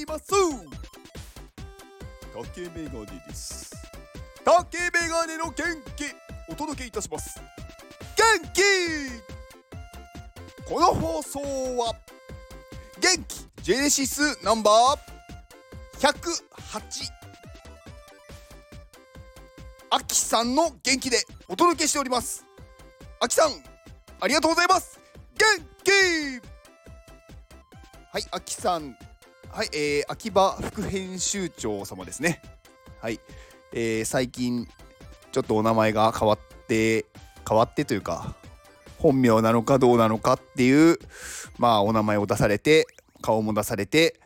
います。竹メガネです。竹メガネの元気。お届けいたします。元気。この放送は元気ジェネシスナンバー108アキさんの元気でお届けしております。アキさんありがとうございます。元気。はいアキさん。はいえー、秋葉副編集長様ですね。はいえー、最近ちょっとお名前が変わって変わってというか本名なのかどうなのかっていうまあお名前を出されて顔も出されて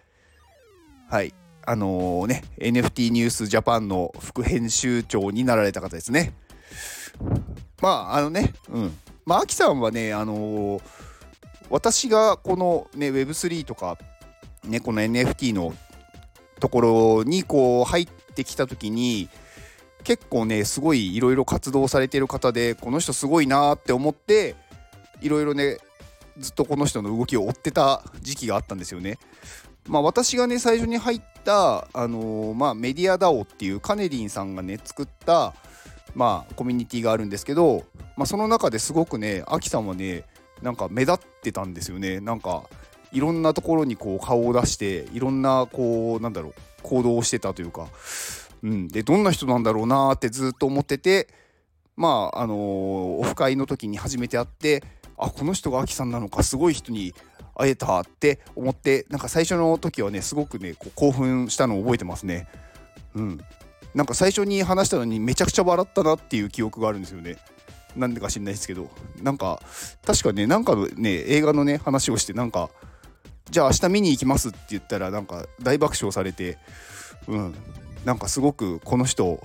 はいあのー、ね NFT ニュースジャパンの副編集長になられた方ですね。まああのねうん。まあアキさんはねあのー、私がこのね Web3 とかねこの NFT のところにこう入ってきた時に結構ねすごいいろいろ活動されてる方でこの人すごいなって思っていろいろねずっとこの人の動きを追ってた時期があったんですよね。まあ、私がね最初に入った、あのー、まあ、メディア DAO っていうカネリンさんがね作った、まあ、コミュニティがあるんですけど、まあ、その中ですごくねアキさんはねなんか目立ってたんですよねなんかいろんなところにこう顔を出していろんなこうなんだろう行動をしてたというか、うん、でどんな人なんだろうなってずっと思っててまああのー、オフ会の時に初めて会ってあこの人がアキさんなのかすごい人に会えたって思ってなんか最初の時はねすごくねこう興奮したのを覚えてますね。うん。なんか最初に話したのにめちゃくちゃ笑ったなっていう記憶があるんですよね。なんでか知んないですけど。なんか確かねなんかのね映画のね話をしてなんかじゃあ明日見に行きますって言ったらなんか大爆笑されてうんなんかすごくこの人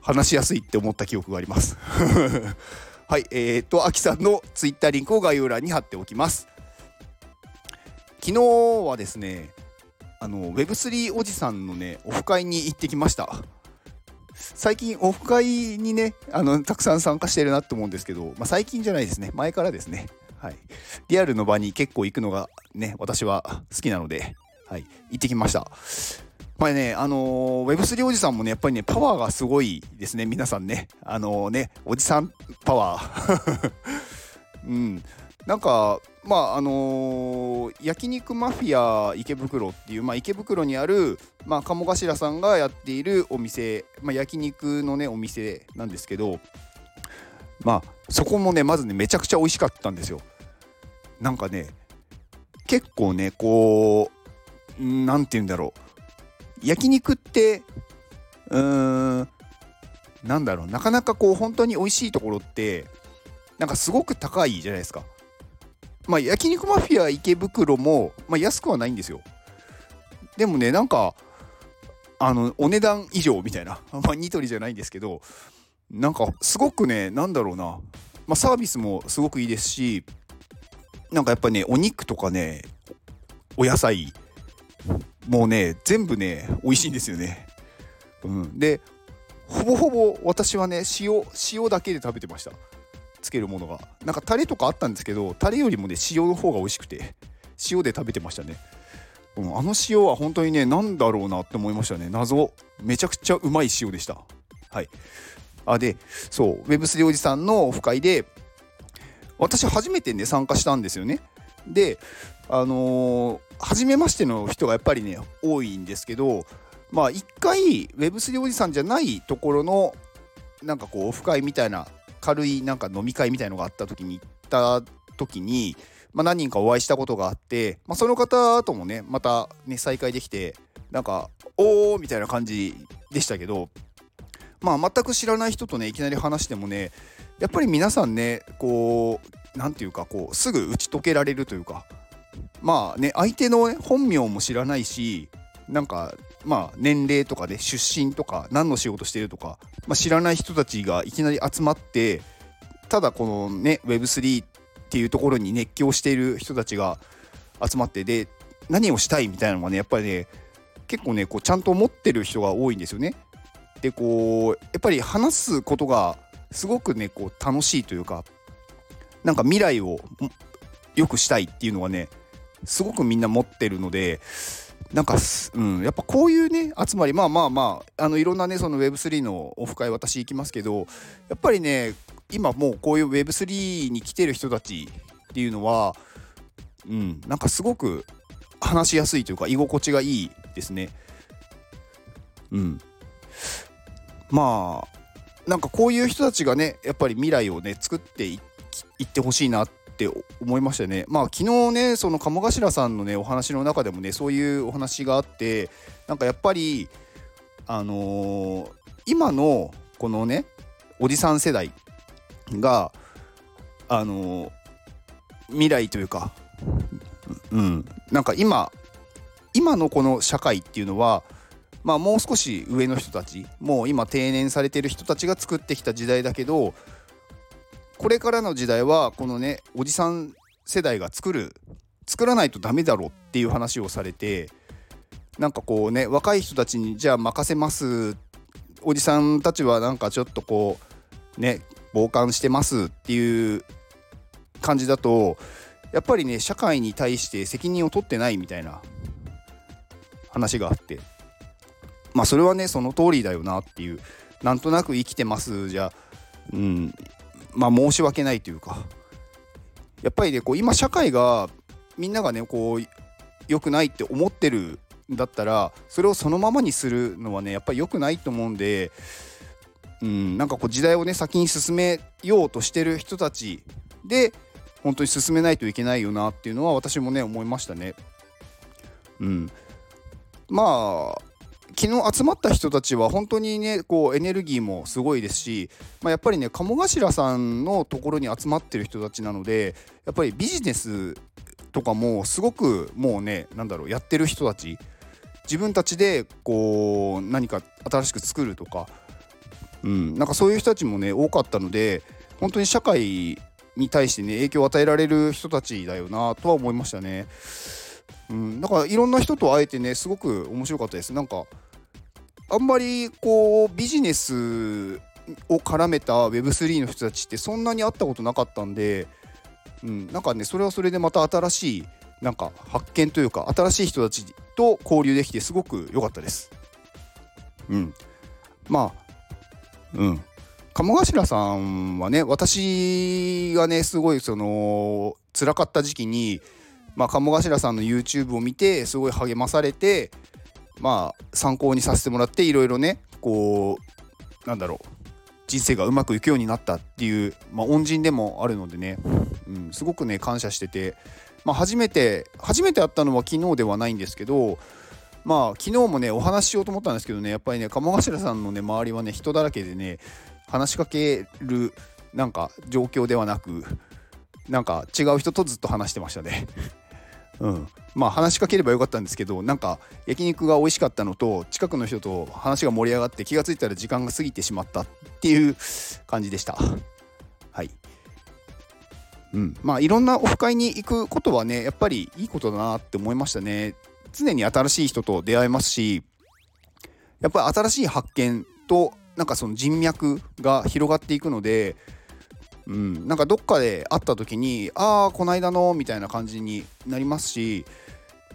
話しやすいって思った記憶があります はい、えー、っと、アキさんのツイッターリンクを概要欄に貼っておきます。昨日はですね、あの Web3 おじさんのね、オフ会に行ってきました。最近オフ会にね、あのたくさん参加してるなと思うんですけど、まあ、最近じゃないですね、前からですね。はい。リアルの場に結構行くのがね、私は好きなので、はい、行ってきました。まあね、あのー、Web3 おじさんもね、やっぱりね、パワーがすごいですね、皆さんね。あのー、ね、おじさんパワー。うん。なんか、まあ、あのー、焼肉マフィア池袋っていう、まあ、池袋にある、まあ、鴨頭さんがやっているお店、まあ、焼肉のね、お店なんですけど、まあ、そこもね、まずね、めちゃくちゃ美味しかったんですよ。なんかね、結構ね、こう、なんて言うんだろう。焼肉ってうーんなんだろう。なかなかこう本当に美味しいところってなんかすごく高いじゃないですか。まあ焼肉マフィア池袋も、まあ、安くはないんですよ。でもねなんかあのお値段以上みたいな。まあニトリじゃないんですけどなんかすごくねなんだろうな、まあ、サービスもすごくいいですしなんかやっぱねお肉とかねお野菜もうね全部ね美味しいんですよね、うん、でほぼほぼ私はね塩塩だけで食べてました。つけるものが。なんかタレとかあったんですけどタレよりもね塩の方が美味しくて塩で食べてましたね、うん、あの塩は本当にね何だろうなって思いましたね。謎。めちゃくちゃうまい塩でした。はい。あでそう Web3 おじさんのオフ会で私初めてね参加したんですよね。であのー、初めましての人がやっぱりね多いんですけどまあ一回 Web3 おじさんじゃないところのなんかこうオフ会みたいな軽いなんか飲み会みたいのがあった時に行った時に、まあ、何人かお会いしたことがあって、まあ、その方ともねまたね再会できてなんかおおみたいな感じでしたけどまあ全く知らない人とねいきなり話してもねやっぱり皆さんねこう何て言うかこうすぐ打ち解けられるというかまあね相手の、本名も知らないしなんかまあ年齢とかで出身とか何の仕事してるとか、まあ、知らない人たちがいきなり集まってただこのね Web3 っていうところに熱狂している人たちが集まってで何をしたいみたいなのがねやっぱりね結構ねこうちゃんと思ってる人が多いんですよね。でこうやっぱり話すことがすごくねこう楽しいというかなんか未来を良くしたいっていうのはねすごくみんな持ってるのでなんかうん、やっぱこういうね集まりまあまあまああのいろんなねその Web3 のオフ会私行きますけどやっぱりね今もうこういう Web3 に来てる人たちっていうのはうんなんかすごく話しやすいというか居心地がいいですね。うん。まあなんかこういう人たちがねやっぱり未来をね作っていってほしいなって思いましたね。まあ昨日ねその鴨頭さんのねお話の中でもねそういうお話があってなんかやっぱりあのー、今のこのねおじさん世代があのー、未来というかうん。なんか今今のこの社会っていうのはまあ、もう少し上の人たちもう今定年されてる人たちが作ってきた時代だけどこれからの時代はこのねおじさん世代が作る作らないとダメだろうっていう話をされてなんかこうね若い人たちにじゃあ任せます。おじさんたちはなんかちょっとこうね傍観してますっていう感じだとやっぱりね社会に対して責任を取ってないみたいな話があって。まあそれはねその通りだよなっていうなんとなく生きてますじゃうんまあ申し訳ないというかやっぱりねこう今社会がみんながねこう良くないって思ってるんだったらそれをそのままにするのはねやっぱり良くないと思うんでうんなんかこう時代をね先に進めようとしてる人たちで本当に進めないといけないよなっていうのは私もね思いましたね。うん、まあ昨日集まった人たちは本当にねこうエネルギーもすごいですし、まあ、やっぱりね鴨頭さんのところに集まってる人たちなのでやっぱりビジネスとかもすごくもうね何だろうやってる人たち自分たちでこう何か新しく作るとか、うん、なんかそういう人たちもね多かったので本当に社会に対してね影響を与えられる人たちだよなとは思いましたね。うん、だからいろんな人と会えてねすごく面白かったです。なんかあんまりこうビジネスを絡めた Web3 の人たちってそんなに会ったことなかったんで、うん、なんかねそれはそれでまた新しいなんか発見というか新しい人たちと交流できてすごく良かったです。うん、まあうん鴨頭さんはね私がねすごいその辛かった時期に、まあ、鴨頭さんの YouTube を見てすごい励まされてまあ参考にさせてもらっていろいろねこうなんだろう人生がうまくいくようになったっていう、まあ、恩人でもあるのでね、うん、すごくね感謝してて、まあ、初めて初めて会ったのは昨日ではないんですけどまあ昨日もねお話ししようと思ったんですけどねやっぱりね鴨頭さんのね周りはね人だらけでね話しかけるなんか状況ではなくなんか違う人とずっと話してましたね。うん、まあ話しかければよかったんですけどなんか焼肉が美味しかったのと近くの人と話が盛り上がって気が付いたら時間が過ぎてしまったっていう感じでした。はい。うん。まあいろんなオフ会に行くことはねやっぱりいいことだなって思いましたね。常に新しい人と出会えますしやっぱり新しい発見となんかその人脈が広がっていくのでうん、なんかどっかで会った時にああこないだのみたいな感じになりますし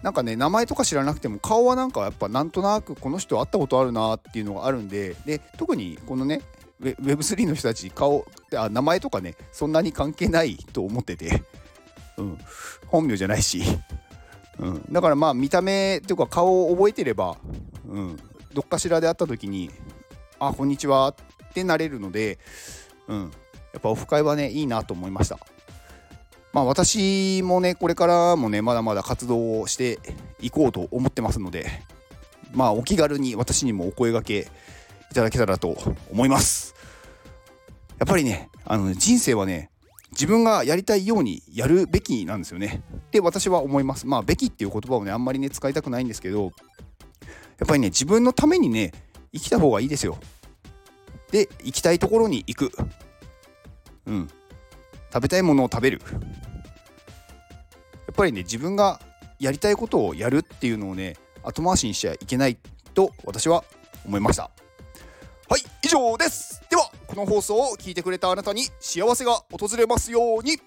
なんかね名前とか知らなくても顔はなんかやっぱなんとなくこの人会ったことあるなっていうのがあるんでで特にこのね Web3 の人たち顔あ名前とかねそんなに関係ないと思ってて、うん、本名じゃないし、うん、だからまあ見た目というか顔を覚えてれば、うん、どっかしらで会った時に「あこんにちは」ってなれるので、うん、やっぱオフ会はねいいなと思いました。まあ私もねこれからもねまだまだ活動をしていこうと思ってますのでまあお気軽に私にもお声がけいただけたらと思います。やっぱりねあの人生はね自分がやりたいようにやるべきなんですよね。って私は思います。まあべきっていう言葉をねあんまりね使いたくないんですけどやっぱりね自分のためにね生きた方がいいですよ。で行きたいところに行く。うん。食べたいものを食べる。やっぱりね自分がやりたいことをやるっていうのをね後回しにしちゃいけないと私は思いました。はい以上です。ではこの放送を聞いてくれたあなたに幸せが訪れますように。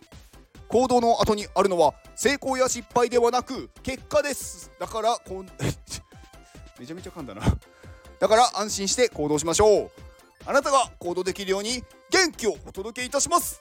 行動の後にあるのは成功や失敗ではなく結果です。だからこん めちゃめちゃ噛んだな。だから安心して行動しましょう。あなたが行動できるように元気をお届けいたします。